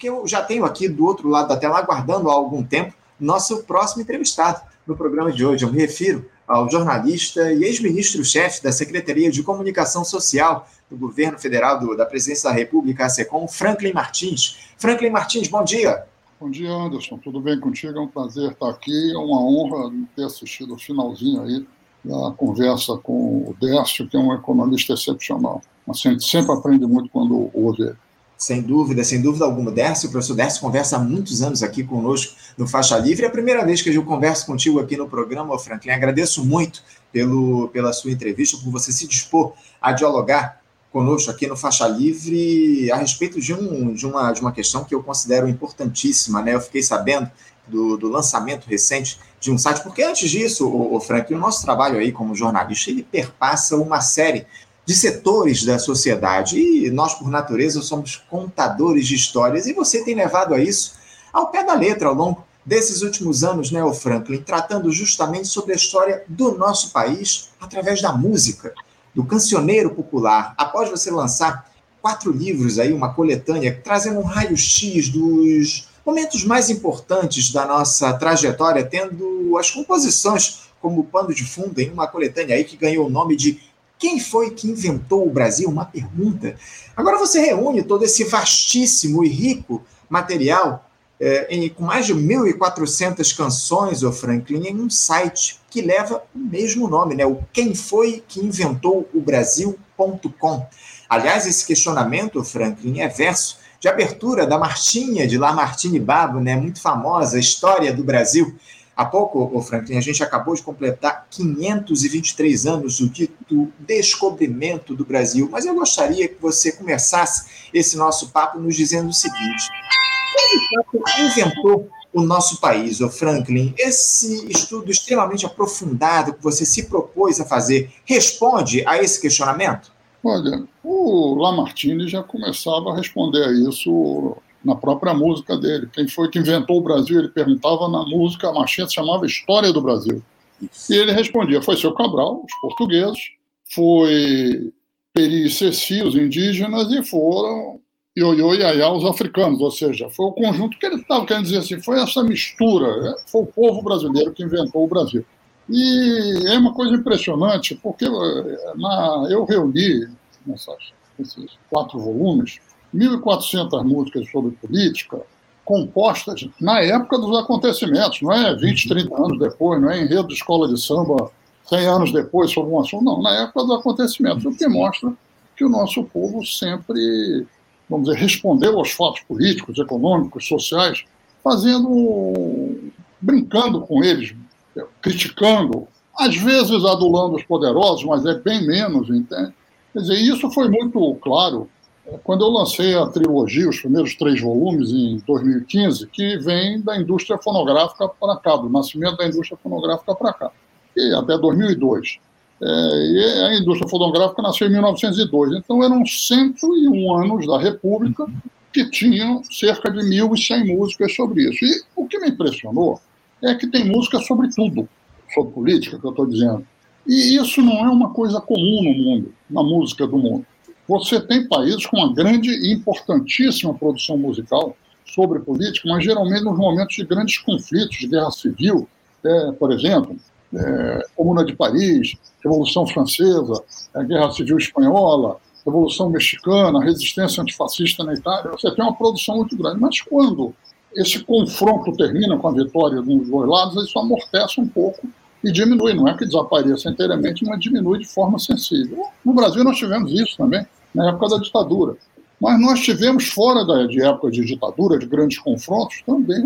que eu já tenho aqui do outro lado da tela, aguardando há algum tempo, nosso próximo entrevistado no programa de hoje. Eu me refiro ao jornalista e ex-ministro-chefe da Secretaria de Comunicação Social do Governo Federal do, da Presidência da República, a SECOM, Franklin Martins. Franklin Martins, bom dia. Bom dia, Anderson. Tudo bem contigo? É um prazer estar aqui. É uma honra ter assistido o finalzinho aí da conversa com o Décio, que é um economista excepcional. A gente sempre aprende muito quando ouve ele. Sem dúvida, sem dúvida alguma. Décio, o professor Décio conversa há muitos anos aqui conosco no Faixa Livre. É a primeira vez que eu converso contigo aqui no programa, Franklin. Agradeço muito pelo, pela sua entrevista, por você se dispor a dialogar conosco aqui no Faixa Livre a respeito de, um, de, uma, de uma questão que eu considero importantíssima. Né? Eu fiquei sabendo do, do lançamento recente de um site, porque antes disso, o, o Franklin, o nosso trabalho aí como jornalista, ele perpassa uma série de setores da sociedade. E nós, por natureza, somos contadores de histórias. E você tem levado a isso ao pé da letra ao longo desses últimos anos, né, o Franklin, tratando justamente sobre a história do nosso país através da música, do cancioneiro popular. Após você lançar quatro livros aí, uma coletânea, trazendo um raio-x dos momentos mais importantes da nossa trajetória, tendo as composições como pano de fundo em uma coletânea aí que ganhou o nome de quem foi que inventou o Brasil? Uma pergunta. Agora você reúne todo esse vastíssimo e rico material é, em, com mais de 1.400 canções, o Franklin, em um site que leva o mesmo nome, né? o quem foi que inventou o Brasil.com. Aliás, esse questionamento, Franklin, é verso de abertura da Martinha, de Lamartine Babo, né? muito famosa, História do Brasil. Há pouco, o Franklin, a gente acabou de completar 523 anos do dito descobrimento do Brasil, mas eu gostaria que você começasse esse nosso papo nos dizendo o seguinte: quem inventou o nosso país, o Franklin? Esse estudo extremamente aprofundado que você se propôs a fazer responde a esse questionamento? Olha, o Lamartine já começava a responder a isso na própria música dele. Quem foi que inventou o Brasil? Ele perguntava na música, a marchinha se chamava História do Brasil. E ele respondia: foi seu Cabral, os portugueses, foi Peri e Ceci, os indígenas, e foram Ioiô e Ayá, os africanos. Ou seja, foi o conjunto que ele estava querendo dizer assim: foi essa mistura, né? foi o povo brasileiro que inventou o Brasil. E é uma coisa impressionante, porque eh, na, eu reuni nessas, nesses quatro volumes 1.400 músicas sobre política, compostas na época dos acontecimentos, não é 20, 30 anos depois, não é enredo de escola de samba 100 anos depois sobre um assunto, não, na época dos acontecimentos, o que mostra que o nosso povo sempre, vamos dizer, respondeu aos fatos políticos, econômicos, sociais, fazendo, brincando com eles, criticando, às vezes adulando os poderosos, mas é bem menos, entende? Quer dizer, isso foi muito claro quando eu lancei a trilogia, os primeiros três volumes, em 2015, que vem da indústria fonográfica para cá, do nascimento da indústria fonográfica para cá, e até 2002. É, e a indústria fonográfica nasceu em 1902, então eram 101 anos da República que tinham cerca de 1.100 músicas sobre isso. E o que me impressionou é que tem música sobre tudo, sobre política, que eu estou dizendo. E isso não é uma coisa comum no mundo, na música do mundo. Você tem países com uma grande e importantíssima produção musical sobre política, mas geralmente nos momentos de grandes conflitos, de guerra civil, é, por exemplo, é, Comuna de Paris, Revolução Francesa, Guerra Civil Espanhola, Revolução Mexicana, resistência antifascista na Itália, você tem uma produção muito grande. Mas quando esse confronto termina com a vitória dos dois lados, isso amortece um pouco e diminui. Não é que desapareça inteiramente, mas diminui de forma sensível. No Brasil nós tivemos isso também na época da ditadura. Mas nós tivemos, fora da, de época de ditadura, de grandes confrontos, também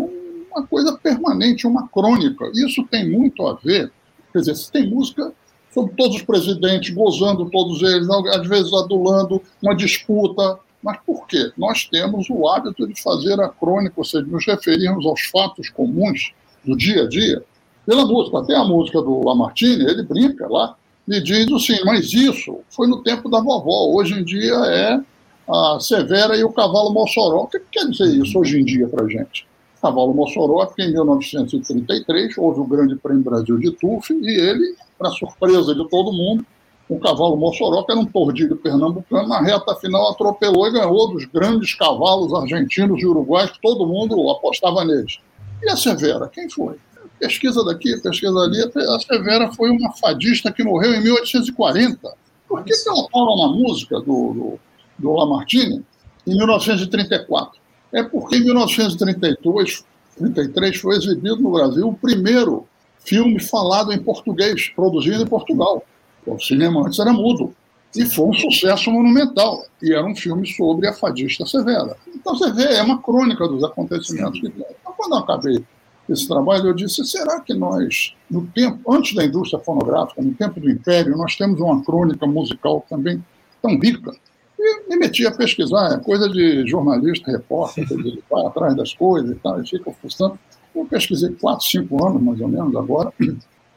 uma coisa permanente, uma crônica. Isso tem muito a ver, quer dizer, se tem música sobre todos os presidentes, gozando todos eles, às vezes adulando uma disputa. Mas por quê? Nós temos o hábito de fazer a crônica, ou seja, nos referirmos aos fatos comuns do dia a dia, pela música. Até a música do Lamartine, ele brinca lá, me diz assim, mas isso foi no tempo da vovó, hoje em dia é a Severa e o cavalo Mossoró. O que quer dizer isso hoje em dia para gente? Cavalo Mossoró, é porque em 1933 houve o Grande Prêmio Brasil de TUF e ele, para surpresa de todo mundo, o cavalo Mossoró, que era um tordilho pernambucano, na reta final atropelou e ganhou dos grandes cavalos argentinos e uruguais, que todo mundo apostava neles. E a Severa, quem foi? Pesquisa daqui, pesquisa ali. A Severa foi uma fadista que morreu em 1840. Por que, que ela estava na música do, do, do Lamartine em 1934? É porque em 1932, 33 foi exibido no Brasil o primeiro filme falado em português, produzido em Portugal. O cinema antes era mudo. E foi um sucesso monumental. E era um filme sobre a fadista Severa. Então você vê, é uma crônica dos acontecimentos. Então, quando eu acabei esse trabalho, eu disse: será que nós, no tempo, antes da indústria fonográfica, no tempo do Império, nós temos uma crônica musical também tão rica? E me meti a pesquisar, é coisa de jornalista, repórter, ele vai atrás das coisas e tal, e fica fuçando. Eu pesquisei quatro, cinco anos, mais ou menos, agora,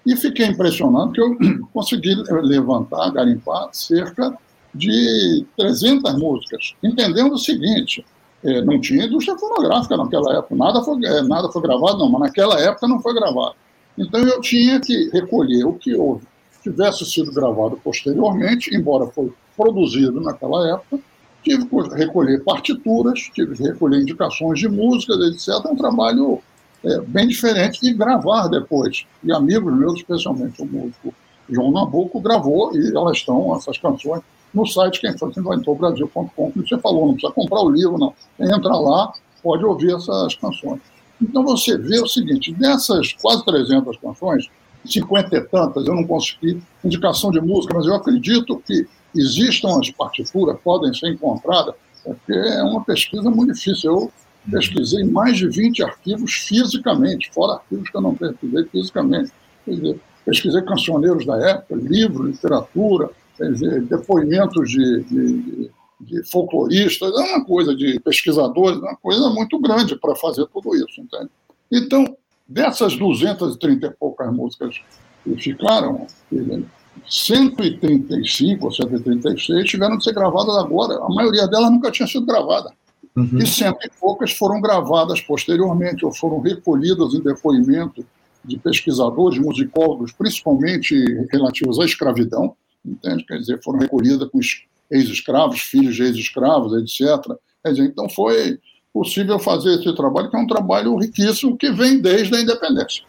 e fiquei impressionado que eu consegui levantar, garimpar cerca de 300 músicas, entendendo o seguinte, é, não tinha indústria fonográfica naquela época, nada foi, é, nada foi gravado, não, mas naquela época não foi gravado. Então eu tinha que recolher o que houve, tivesse sido gravado posteriormente, embora foi produzido naquela época, tive que recolher partituras, tive que recolher indicações de músicas, etc. É um trabalho é, bem diferente de gravar depois. E amigos meus, especialmente o músico João Nabuco, gravou e elas estão, essas canções, no site quem foi inventou Brasil.com, como você falou, não precisa comprar o livro, não. Entra lá, pode ouvir essas canções. Então você vê o seguinte, dessas quase 300 canções, 50 e tantas, eu não consegui indicação de música, mas eu acredito que existam as partituras, podem ser encontradas, porque é uma pesquisa muito difícil. Eu pesquisei mais de 20 arquivos fisicamente, fora arquivos que eu não pesquisei fisicamente. Quer dizer, pesquisei cancioneiros da época, livro, literatura, dizer, depoimentos de, de, de, folcloristas, é uma coisa de pesquisadores, é uma coisa muito grande para fazer tudo isso, entende? Então, dessas 230 e poucas músicas que ficaram, 135 ou 136 tiveram de ser gravadas agora. A maioria delas nunca tinha sido gravada. Uhum. E cento e poucas foram gravadas posteriormente, ou foram recolhidas em depoimento de pesquisadores, musicólogos, principalmente relativos à escravidão, entende? Quer dizer, foram recolhidas com ex-escravos, filhos de ex-escravos, etc. Quer dizer, então foi possível fazer esse trabalho, que é um trabalho riquíssimo que vem desde a independência.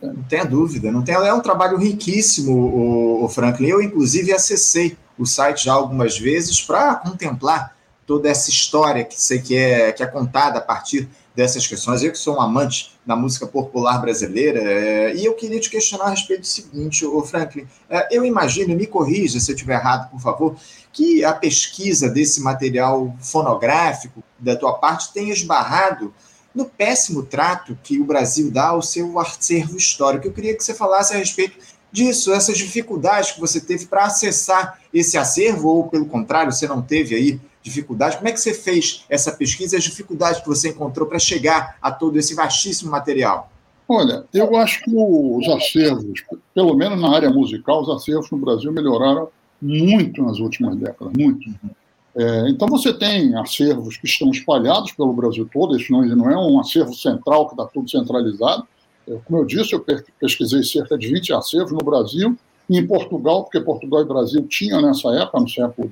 Não tenha dúvida, não tem, é um trabalho riquíssimo, o, o Franklin. Eu, inclusive, acessei o site já algumas vezes para contemplar toda essa história que sei que é, que é contada a partir dessas questões. Eu que sou um amante da música popular brasileira, é, e eu queria te questionar a respeito do seguinte, o Franklin, é, eu imagino, me corrija se eu estiver errado, por favor, que a pesquisa desse material fonográfico da tua parte tenha esbarrado no péssimo trato que o Brasil dá ao seu acervo histórico. Eu queria que você falasse a respeito disso, essas dificuldades que você teve para acessar esse acervo, ou pelo contrário, você não teve aí dificuldade. Como é que você fez essa pesquisa e as dificuldades que você encontrou para chegar a todo esse vastíssimo material? Olha, eu acho que os acervos, pelo menos na área musical, os acervos no Brasil melhoraram muito nas últimas décadas, muito. É, então você tem acervos que estão espalhados pelo Brasil todo, isso não, não é um acervo central que está tudo centralizado. É, como eu disse, eu pesquisei cerca de 20 acervos no Brasil e em Portugal, porque Portugal e Brasil tinham nessa época, no século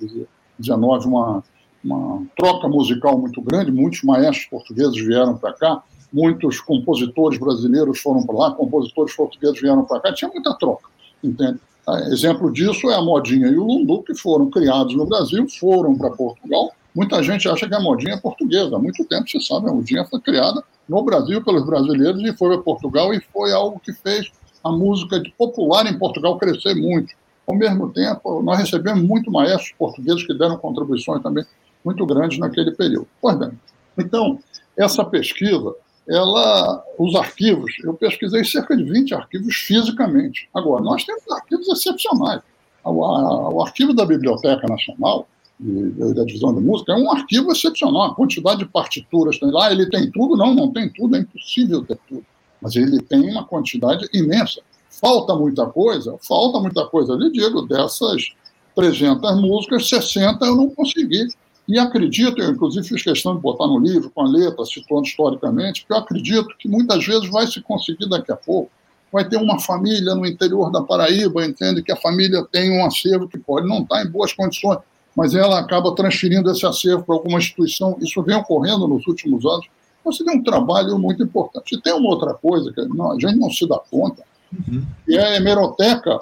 XIX, uma, uma troca musical muito grande, muitos maestros portugueses vieram para cá, muitos compositores brasileiros foram para lá, compositores portugueses vieram para cá, tinha muita troca, entende? Ah, exemplo disso é a Modinha e o Lundu, que foram criados no Brasil, foram para Portugal. Muita gente acha que a Modinha é portuguesa. Há muito tempo, você sabe, a Modinha foi criada no Brasil pelos brasileiros e foi para Portugal e foi algo que fez a música popular em Portugal crescer muito. Ao mesmo tempo, nós recebemos muito maestros portugueses que deram contribuições também muito grandes naquele período. Bem, então, essa pesquisa ela, os arquivos, eu pesquisei cerca de 20 arquivos fisicamente. Agora, nós temos arquivos excepcionais. O, o arquivo da Biblioteca Nacional, da Divisão de Música, é um arquivo excepcional. A quantidade de partituras tem lá, ele tem tudo? Não, não tem tudo, é impossível ter tudo. Mas ele tem uma quantidade imensa. Falta muita coisa? Falta muita coisa. Eu digo, dessas 300 músicas, 60 eu não consegui e acredito, eu inclusive fiz questão de botar no livro, com a letra, situando historicamente, porque eu acredito que muitas vezes vai se conseguir daqui a pouco, vai ter uma família no interior da Paraíba, entende que a família tem um acervo que pode não estar em boas condições, mas ela acaba transferindo esse acervo para alguma instituição. Isso vem ocorrendo nos últimos anos. Então, seria um trabalho muito importante. E tem uma outra coisa que a gente não se dá conta, uhum. que é a hemeroteca,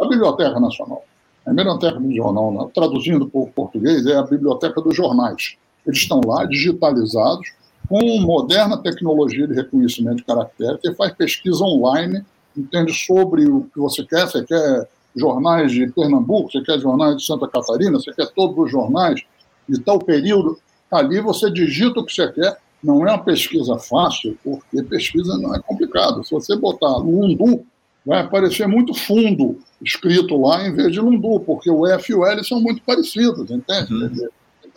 a Biblioteca Nacional. A hemeroteca do jornal, né? traduzindo para o português, é a biblioteca dos jornais. Eles estão lá, digitalizados, com moderna tecnologia de reconhecimento de caractere, que faz pesquisa online, entende sobre o que você quer, você quer jornais de Pernambuco, você quer jornais de Santa Catarina, você quer todos os jornais de tal período, ali você digita o que você quer, não é uma pesquisa fácil, porque pesquisa não é complicado. Se você botar Lundu, vai aparecer muito fundo escrito lá em vez de Lundu, porque o F e o L são muito parecidos, entende? Uhum.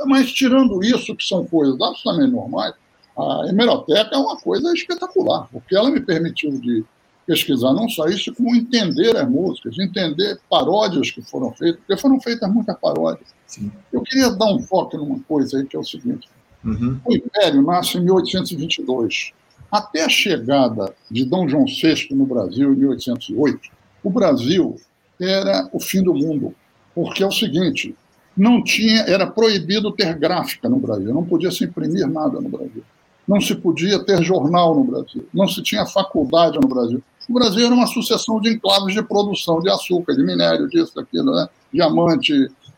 Mas tirando isso, que são coisas absolutamente normais, a hemeroteca é uma coisa espetacular, porque ela me permitiu de pesquisar não só isso, como entender as músicas, entender paródias que foram feitas, porque foram feitas muitas paródias. Sim. Eu queria dar um foco numa coisa aí, que é o seguinte. Uhum. O Império nasce em 1822. Até a chegada de Dom João VI no Brasil, em 1808, o Brasil era o fim do mundo. Porque é o seguinte, não tinha, era proibido ter gráfica no Brasil, não podia se imprimir nada no Brasil. Não se podia ter jornal no Brasil, não se tinha faculdade no Brasil. O Brasil era uma sucessão de enclaves de produção de açúcar, de minério, disso, daquilo, né? diamante,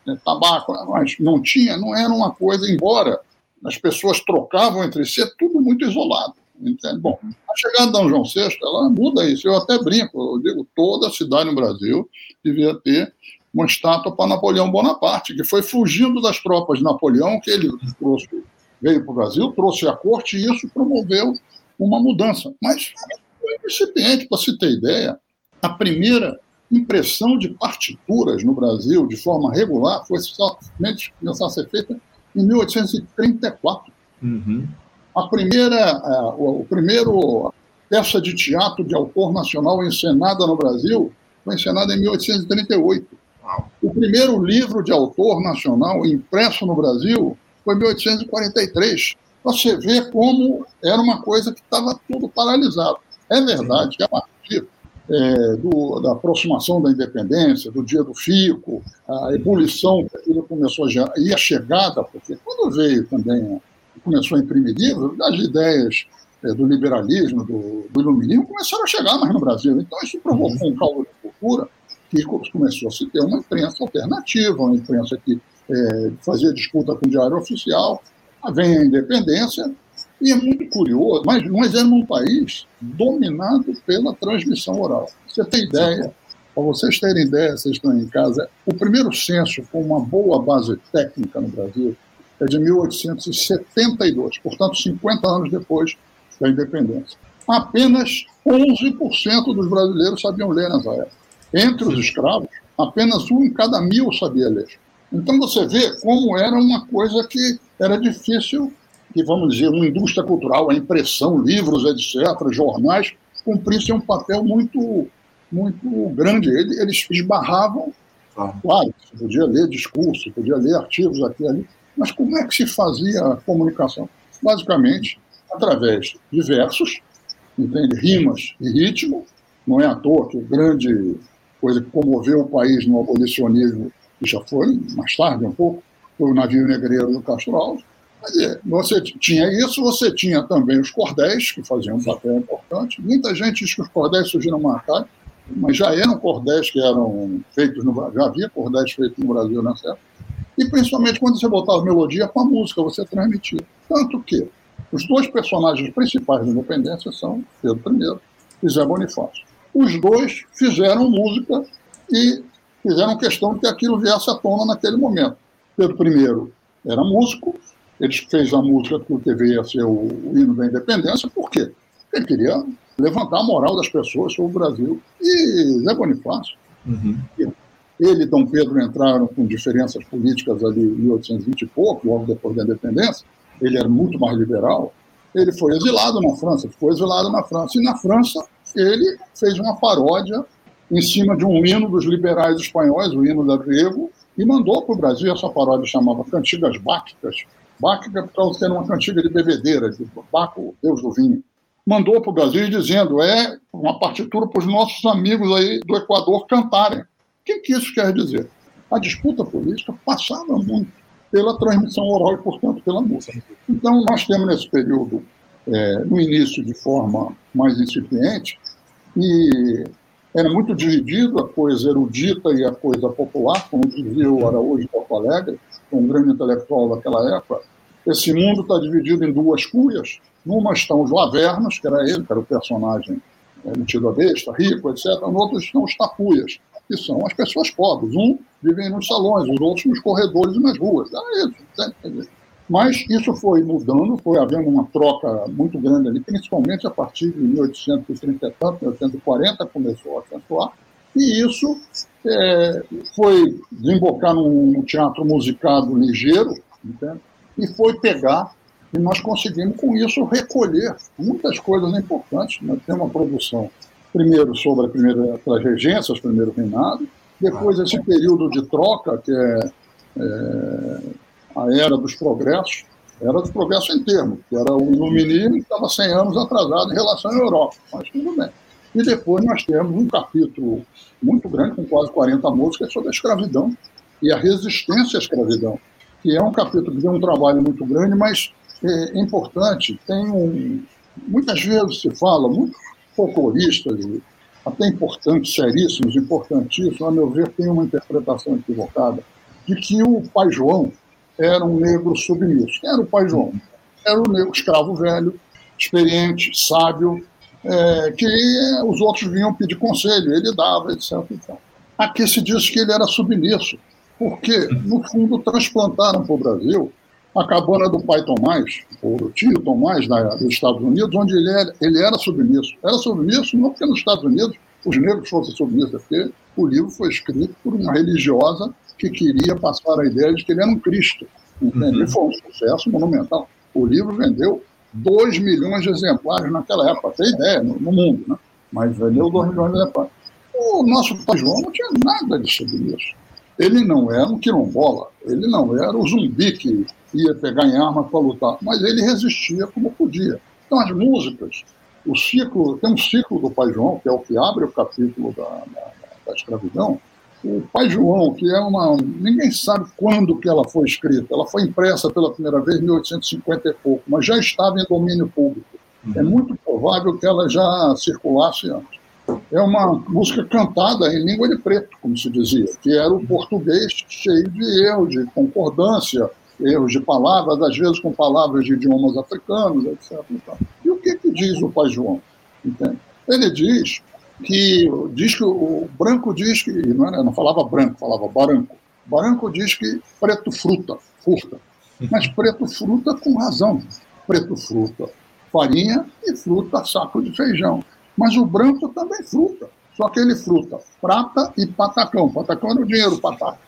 né? tabaco, mas não tinha, não era uma coisa, embora as pessoas trocavam entre si, é tudo muito isolado. Entende? Bom, a chegada de Dom João VI, ela muda isso. Eu até brinco, eu digo, toda cidade no Brasil devia ter uma estátua para Napoleão Bonaparte, que foi fugindo das tropas de Napoleão, que ele trouxe, veio para o Brasil, trouxe a corte, e isso promoveu uma mudança. Mas foi incipiente, para se ter ideia, a primeira impressão de partituras no Brasil de forma regular foi somente começar a ser feita em 1834. Uhum. A primeira, uh, o, o primeiro peça de teatro de autor nacional encenada no Brasil foi encenada em 1838. O primeiro livro de autor nacional impresso no Brasil foi em 1843. Você vê como era uma coisa que estava tudo paralisado. É verdade que a partir é, do, da aproximação da independência, do dia do fico, a ebulição que aquilo começou a gerar, e a chegada, porque quando veio também, começou a imprimir livros, as ideias é, do liberalismo, do, do, iluminismo, começaram a chegar mais no Brasil. Então isso provocou um caldo de cultura que começou a se ter uma imprensa alternativa, uma imprensa que é, fazia disputa com o diário oficial, vem a independência, e é muito curioso, mas nós éramos um país dominado pela transmissão oral. Você tem ideia, para vocês terem ideia, vocês estão em casa, o primeiro censo com uma boa base técnica no Brasil é de 1872, portanto, 50 anos depois da independência. Apenas 11% dos brasileiros sabiam ler nessa época. Entre os escravos, apenas um em cada mil sabia ler. Então você vê como era uma coisa que era difícil que, vamos dizer, uma indústria cultural, a impressão, livros, etc., jornais, cumprissem um papel muito, muito grande. Eles esbarravam, claro, você podia ler discurso, podia ler artigos aqui e ali, mas como é que se fazia a comunicação? Basicamente, através de versos, entende? rimas e ritmo, não é à toa que grande coisa que comoveu o país no abolicionismo, que já foi mais tarde um pouco, foi o navio negreiro do Castro Alves, dizer, você tinha isso, você tinha também os cordéis, que faziam um papel importante. Muita gente diz que os cordéis surgiram mais tarde, mas já eram cordéis que eram feitos no Brasil, já havia cordéis feitos no Brasil nessa época. E principalmente quando você botava melodia com a música, você transmitia. Tanto que os dois personagens principais da independência são Pedro I e Zé Bonifácio. Os dois fizeram música e fizeram questão de que aquilo viesse à tona naquele momento. Pedro I era músico, ele fez a música porque veio a ser o, o hino da independência, por quê? Ele queria levantar a moral das pessoas sobre o Brasil. E Zé Bonifácio, uhum. Ele e Dom Pedro entraram com diferenças políticas ali em 1820 e pouco, logo depois da independência, ele era muito mais liberal, ele foi exilado na França, ficou exilado na França. E na França ele fez uma paródia em cima de um hino dos liberais espanhóis, o hino da Grego, e mandou para o Brasil. Essa paródia chamava Cantigas Báquicas, Báquica por causa que era uma cantiga de bebedeira, de Baco, deus do vinho. mandou para o Brasil dizendo é uma partitura para os nossos amigos aí do Equador cantarem. Que, que isso quer dizer? A disputa política passava muito pela transmissão oral e, portanto, pela música. Então, nós temos nesse período, é, no início de forma mais incipiente, e era muito dividido a coisa erudita e a coisa popular, como dizia o Araújo Porto Alegre, um grande intelectual daquela época. Esse mundo está dividido em duas cuias. Numa estão os lavernos, que era ele, que era o personagem é, metido a besta, rico, etc. No outro estão os tapuias, que são as pessoas pobres. Um vivem nos salões, os outros nos corredores e nas ruas. Era isso. Mas isso foi mudando, foi havendo uma troca muito grande ali, principalmente a partir de 1830 e tanto, 1840 começou a acentuar, e isso é, foi desembocar num teatro musicado ligeiro, entende? e foi pegar, e nós conseguimos com isso recolher muitas coisas importantes. Nós temos uma produção, primeiro sobre a primeira as regências, os primeiros reinados, depois esse período de troca, que é, é a era dos progressos, era dos progressos em termos, que era o iluminismo que estava 100 anos atrasado em relação à Europa, mas tudo bem. E depois nós temos um capítulo muito grande, com quase 40 músicas, sobre a escravidão e a resistência à escravidão, que é um capítulo que deu um trabalho muito grande, mas é importante. Tem um, muitas vezes se fala, muitos folcloristas, até importantes, seríssimos, importantíssimos, a meu ver, tem uma interpretação equivocada, de que o pai João era um negro submisso. Quem era o pai João? Era o negro escravo velho, experiente, sábio, é, que os outros vinham pedir conselho, ele dava, etc. Então. Aqui se diz que ele era submisso, porque, no fundo, transplantaram para o Brasil a cabana do pai Tomás, ou do tio Tomás, da, dos Estados Unidos, onde ele era, ele era submisso. Era submisso não porque nos Estados Unidos os negros fossem submissos, é porque o livro foi escrito por uma religiosa que queria passar a ideia de que ele era um Cristo. Entende? Uhum. E foi um sucesso monumental. O livro vendeu 2 milhões de exemplares naquela época, tem ideia, no, no, mundo, né? mas vendeu 2 milhões de exemplares. O nosso pai João não tinha nada de isso. Ele não era um quilombola, ele não era o zumbi que ia pegar em arma para lutar, mas ele resistia como podia. Então, as músicas, o ciclo, tem um ciclo do Pai João, que é o que abre o capítulo da, da, da escravidão, o Pai João, que é uma. Ninguém sabe quando que ela foi escrita. Ela foi impressa pela primeira vez em 1850 e pouco, mas já estava em domínio público. Uhum. É muito provável que ela já circulasse antes. É uma música cantada em língua de preto, como se dizia, que era o português cheio de erros, de concordância, erros de palavras, às vezes com palavras de idiomas africanos, etc. E o que, que diz o Pai João? Entende? Ele diz que diz que o branco diz que não, era, não falava branco, falava branco. Branco diz que preto fruta, furta. Mas preto fruta com razão. Preto fruta farinha e fruta saco de feijão. Mas o branco também fruta. Só que ele fruta prata e patacão. Patacão era o dinheiro, pataca.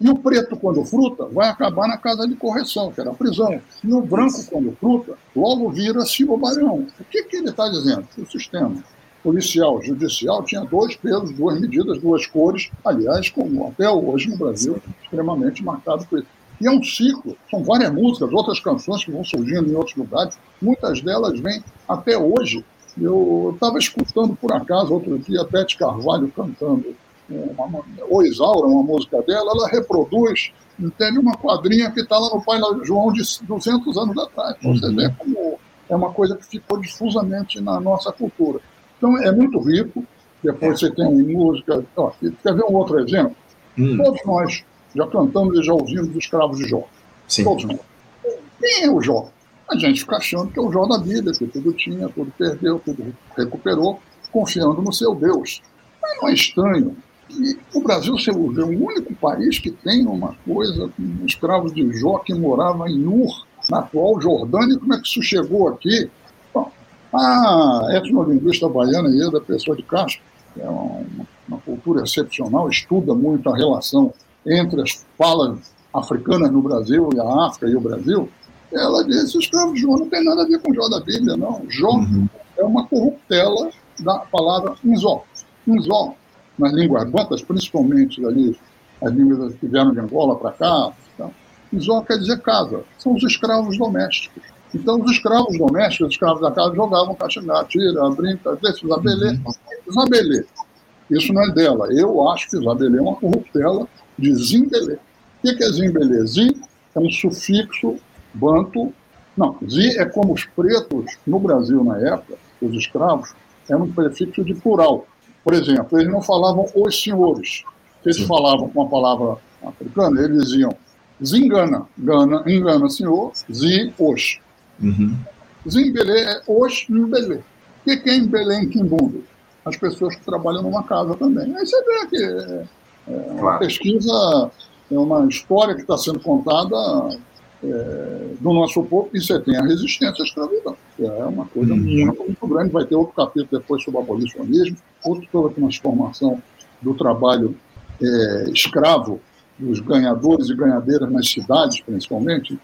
E o preto, quando fruta, vai acabar na casa de correção, que era a prisão. E o branco, quando fruta, logo vira cibobarão. O que, que ele está dizendo? O sistema policial, judicial, tinha dois pesos, duas medidas, duas cores, aliás, como até hoje no Brasil, extremamente marcado por isso. E é um ciclo, são várias músicas, outras canções que vão surgindo em outros lugares, muitas delas vêm até hoje. Eu estava escutando, por acaso, outro dia, a Beth Carvalho cantando uma, O Isaura, uma música dela, ela reproduz, entende, uma quadrinha que está lá no Pai João de 200 anos atrás. Você uhum. vê como é uma coisa que ficou difusamente na nossa cultura. Então, é muito rico. Depois você tem música. Ó, quer ver um outro exemplo? Hum. Todos nós já cantamos e já ouvimos os escravos de Jó. Sim. Todos nós. Quem é o Jó? A gente fica achando que é o Jó da Bíblia, que tudo tinha, tudo perdeu, tudo recuperou, confiando no seu Deus. Mas não é estranho que o Brasil seja o único país que tem uma coisa com escravos de Jó que morava em Ur, na atual Jordânia. Como é que isso chegou aqui? A etnolinguista baiana Ieda Pessoa de Castro, que é uma, uma, cultura excepcional, estuda muito a relação entre as falas africanas no Brasil e a África e o Brasil, ela disse que o escravo Jó não tem nada a ver com Jó da Bíblia, não. Jó uhum. é uma corruptela da palavra Inzó. Inzó, nas línguas bantas, principalmente ali, as línguas que vieram de Angola para cá, Inzó quer dizer casa, são os escravos domésticos. Então, os escravos domésticos, os escravos da casa, jogavam caxangá, tira, brinca, deixa, Isabelê. Uhum. Isabelê. Isso não é dela. Eu acho que Isabelê é uma corruptela de Zimbelê. O que é Zimbelê? Zim é um sufixo banto. Não, Zi é como os pretos no Brasil na época, os escravos, era um prefixo de plural. Por exemplo, eles não falavam os senhores. Eles falavam com a palavra africana, eles diziam Zingana, gana, engana senhor, zi, os. Uhum. Zimbelê é os Mbelê. O que é em Quimbundo? As pessoas que trabalham numa casa também. Aí você vê que é, é uma claro. pesquisa, é uma história que está sendo contada é, do nosso povo, e você tem a resistência à escravidão. É uma coisa uhum. muito, muito grande. Vai ter outro capítulo depois sobre o abolicionismo, outro sobre a transformação do trabalho é, escravo dos ganhadores e ganhadeiras nas cidades, principalmente,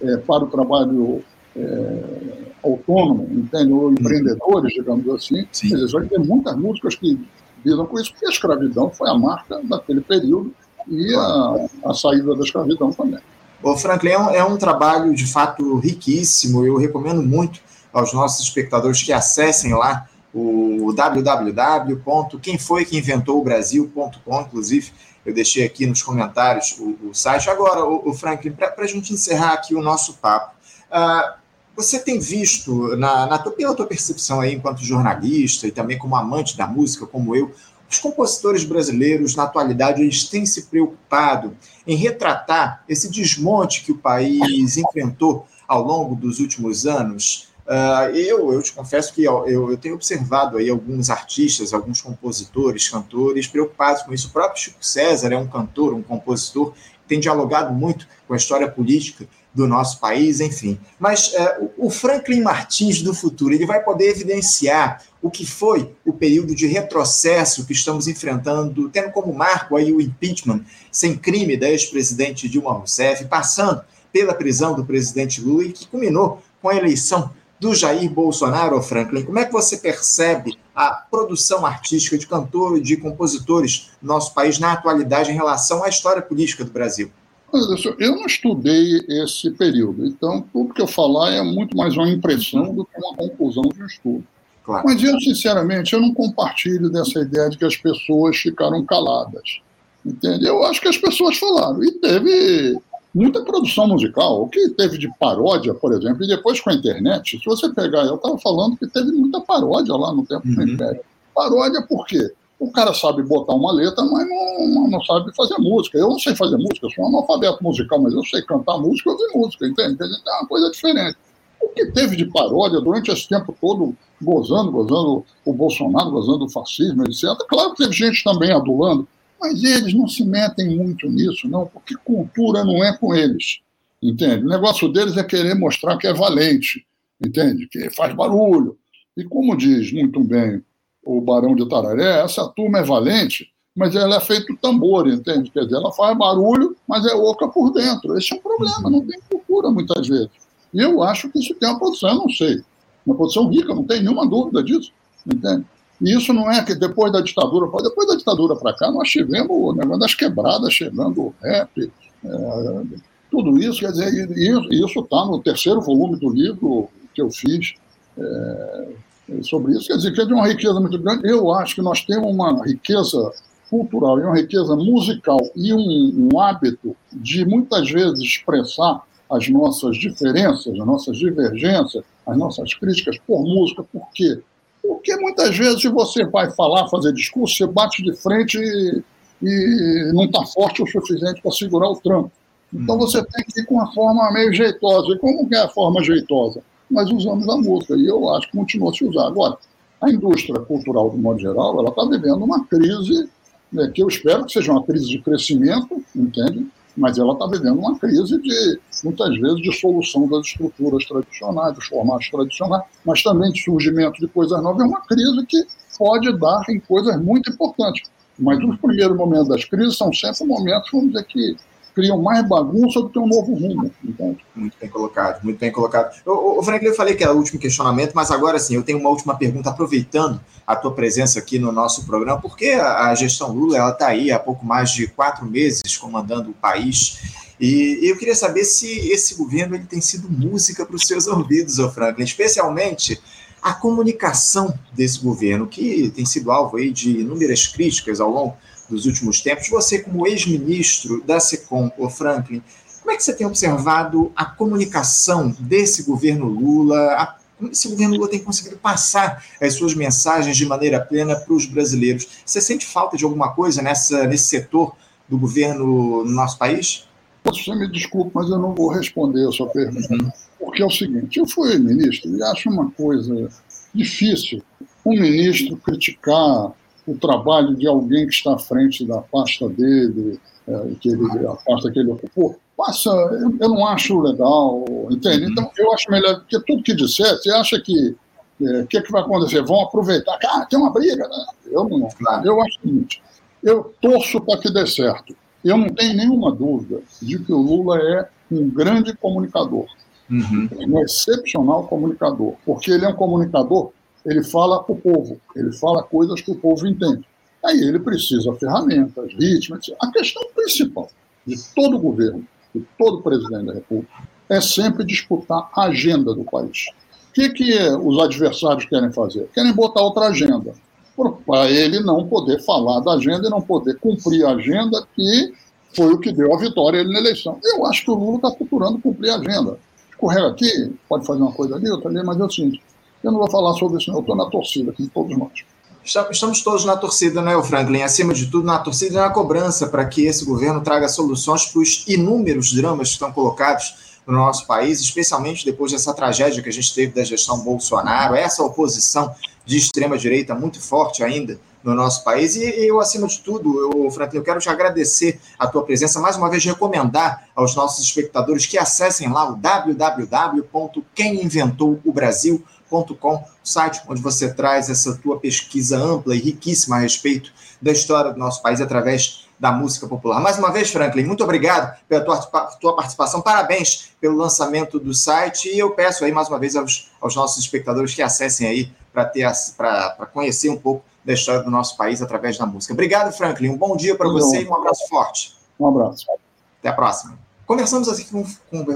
é, para o trabalho é, autônomo, entende? ou empreendedores, digamos assim. Sim. Quer dizer, vai ter muitas músicas que lidam com isso, porque a escravidão foi a marca daquele período e a, a saída da escravidão também. O Franklin é um, é um trabalho de fato riquíssimo. Eu recomendo muito aos nossos espectadores que acessem lá o www.quemfoiqueinventou-o-brasil.com, inclusive eu deixei aqui nos comentários o, o site. Agora, o, o Franklin, para a gente encerrar aqui o nosso papo, uh, você tem visto, na, na pela tua percepção aí enquanto jornalista e também como amante da música, como eu, os compositores brasileiros, na atualidade, eles têm se preocupado em retratar esse desmonte que o país enfrentou ao longo dos últimos anos. Uh, eu, eu te confesso que eu, eu, tenho observado aí alguns artistas, alguns compositores, cantores preocupados com isso. O próprio Chico César é um cantor, um compositor, que tem dialogado muito com a história política do nosso país, enfim. Mas uh, o Franklin Martins do futuro, ele vai poder evidenciar o que foi o período de retrocesso que estamos enfrentando, tendo como marco aí o impeachment sem crime da ex-presidente Dilma Rousseff, passando pela prisão do presidente Lula e que culminou com a eleição do Jair Bolsonaro, Franklin. Como é que você percebe a produção artística de cantores e de compositores no nosso país na atualidade em relação à história política do Brasil? Eu não estudei esse período, então tudo que eu falar é muito mais uma impressão do que uma conclusão de um estudo. Claro. Mas eu, sinceramente, eu não compartilho dessa ideia de que as pessoas ficaram caladas. Entende? Eu acho que as pessoas falaram. E teve muita produção musical. O que teve de paródia, por exemplo, e depois com a internet, se você pegar, eu estava falando que teve muita paródia lá no tempo uhum. do Império. Paródia por quê? O cara sabe botar uma letra, mas não, não sabe fazer música. Eu não sei fazer música, sou um analfabeto musical, mas eu sei cantar música e ouvir música, entende? É uma coisa diferente. O que teve de paródia durante esse tempo todo, gozando, gozando o Bolsonaro, gozando o fascismo, etc. Claro que teve gente também adulando, mas eles não se metem muito nisso, não, porque cultura não é com eles, entende? O negócio deles é querer mostrar que é valente, entende? Que faz barulho. E como diz muito bem o Barão de Tararé, essa turma é valente, mas ela é feito tambor, entende? Quer dizer, ela faz barulho, mas é oca por dentro. Esse é um problema, não tem cultura muitas vezes. E eu acho que isso tem uma produção, eu não sei. Uma produção rica, não tem nenhuma dúvida disso, entende? E isso não é que depois da ditadura, depois da ditadura para cá, nós tivemos o negócio das quebradas chegando, o rap, é, tudo isso, quer dizer, isso está no terceiro volume do livro que eu fiz é, sobre isso, quer dizer, que é de uma riqueza muito grande. Eu acho que nós temos uma riqueza cultural e uma riqueza musical e um, um hábito de muitas vezes expressar as nossas diferenças, as nossas divergências, as nossas críticas por música, por quê? Porque muitas vezes, você vai falar, fazer discurso, você bate de frente e, e não está forte o suficiente para segurar o tranco. Então você tem que ir com uma forma meio jeitosa. E como que é a forma jeitosa? Nós usamos a música, e eu acho que continua a se usar. Agora, a indústria cultural, de modo geral, ela está vivendo uma crise, né, que eu espero que seja uma crise de crescimento, entende? mas ela está vivendo uma crise de, muitas vezes, de solução das estruturas tradicionais, dos formatos tradicionais, mas também de surgimento de coisas novas. É uma crise que pode dar em coisas muito importantes. Mas os primeiros momentos das crises são sempre momentos, vamos dizer, que criam mais bagunça do que um novo rumo. Entende? Muito bem colocado, muito bem colocado. O, Franklin, eu falei que era o último questionamento, mas agora sim, eu tenho uma última pergunta, aproveitando a tua presença aqui no nosso programa, porque a, a gestão Lula ela está aí há pouco mais de quatro meses comandando o país. E eu queria saber se esse governo ele tem sido música para os seus ouvidos, ô Franklin, especialmente a comunicação desse governo, que tem sido alvo aí de inúmeras críticas ao longo dos últimos tempos. Você, como ex-ministro da SECOM, ô Franklin, como é que você tem observado a comunicação desse governo Lula? A, como esse governo Lula tem conseguido passar as suas mensagens de maneira plena para os brasileiros? Você sente falta de alguma coisa nessa, nesse setor do governo no nosso país? Você me desculpe, mas eu não vou responder a sua pergunta. Uhum. Porque é o seguinte: eu fui ministro e acho uma coisa difícil um ministro criticar o trabalho de alguém que está à frente da pasta dele, é, que ele, a pasta que ele ocupou. Passa, eu, eu não acho legal, entende? Então, eu acho melhor, porque tudo que disser, você acha que o é, que, que vai acontecer? Vão aproveitar. Ah, tem uma briga. Né? Eu não. Eu acho o seguinte: eu torço para que dê certo. Eu não tenho nenhuma dúvida de que o Lula é um grande comunicador. Uhum. Um excepcional comunicador, porque ele é um comunicador, ele fala para o povo, ele fala coisas que o povo entende. Aí ele precisa ferramentas, ritmos. A questão principal de todo governo, de todo presidente da República, é sempre disputar a agenda do país. O que, que os adversários querem fazer? Querem botar outra agenda, para ele não poder falar da agenda e não poder cumprir a agenda que foi o que deu a vitória ele na eleição. Eu acho que o Lula está procurando cumprir a agenda escorrega aqui, pode fazer uma coisa ali, outra ali, mas é o seguinte, eu não vou falar sobre isso, não. eu estou na torcida, como todos nós. Estamos todos na torcida, né, Franklin? Acima de tudo, na torcida e na cobrança para que esse governo traga soluções para os inúmeros dramas que estão colocados no nosso país, especialmente depois dessa tragédia que a gente teve da gestão Bolsonaro, essa oposição de extrema-direita muito forte ainda no nosso país. E eu, acima de tudo, eu, Franklin, eu quero te agradecer a tua presença, mais uma vez recomendar aos nossos espectadores que acessem lá o www.queminventouobrasil.com, site onde você traz essa tua pesquisa ampla e riquíssima a respeito da história do nosso país através da música popular. Mais uma vez, Franklin, muito obrigado pela tua, tua participação, parabéns pelo lançamento do site e eu peço aí mais uma vez aos, aos nossos espectadores que acessem aí para conhecer um pouco da história do nosso país através da música. Obrigado, Franklin. Um bom dia para você e um abraço forte. Um abraço. Até a próxima. Conversamos aqui com,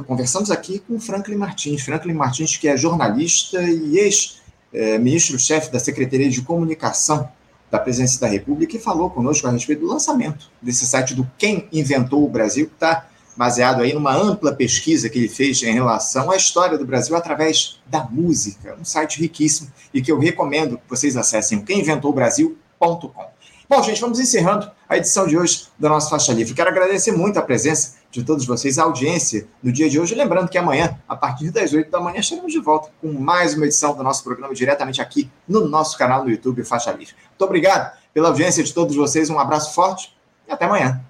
conversamos aqui com Franklin Martins. Franklin Martins, que é jornalista e ex-ministro-chefe da Secretaria de Comunicação da Presidência da República, e falou conosco a respeito do lançamento desse site do Quem Inventou o Brasil, que está baseado aí numa ampla pesquisa que ele fez em relação à história do Brasil através da música. Um site riquíssimo e que eu recomendo que vocês acessem queminventoubrasil.com. Bom, gente, vamos encerrando a edição de hoje da nossa faixa livre. Quero agradecer muito a presença de todos vocês, a audiência no dia de hoje. Lembrando que amanhã, a partir das 8 da manhã, estaremos de volta com mais uma edição do nosso programa diretamente aqui no nosso canal no YouTube Faixa Livre. Muito obrigado pela audiência de todos vocês, um abraço forte e até amanhã.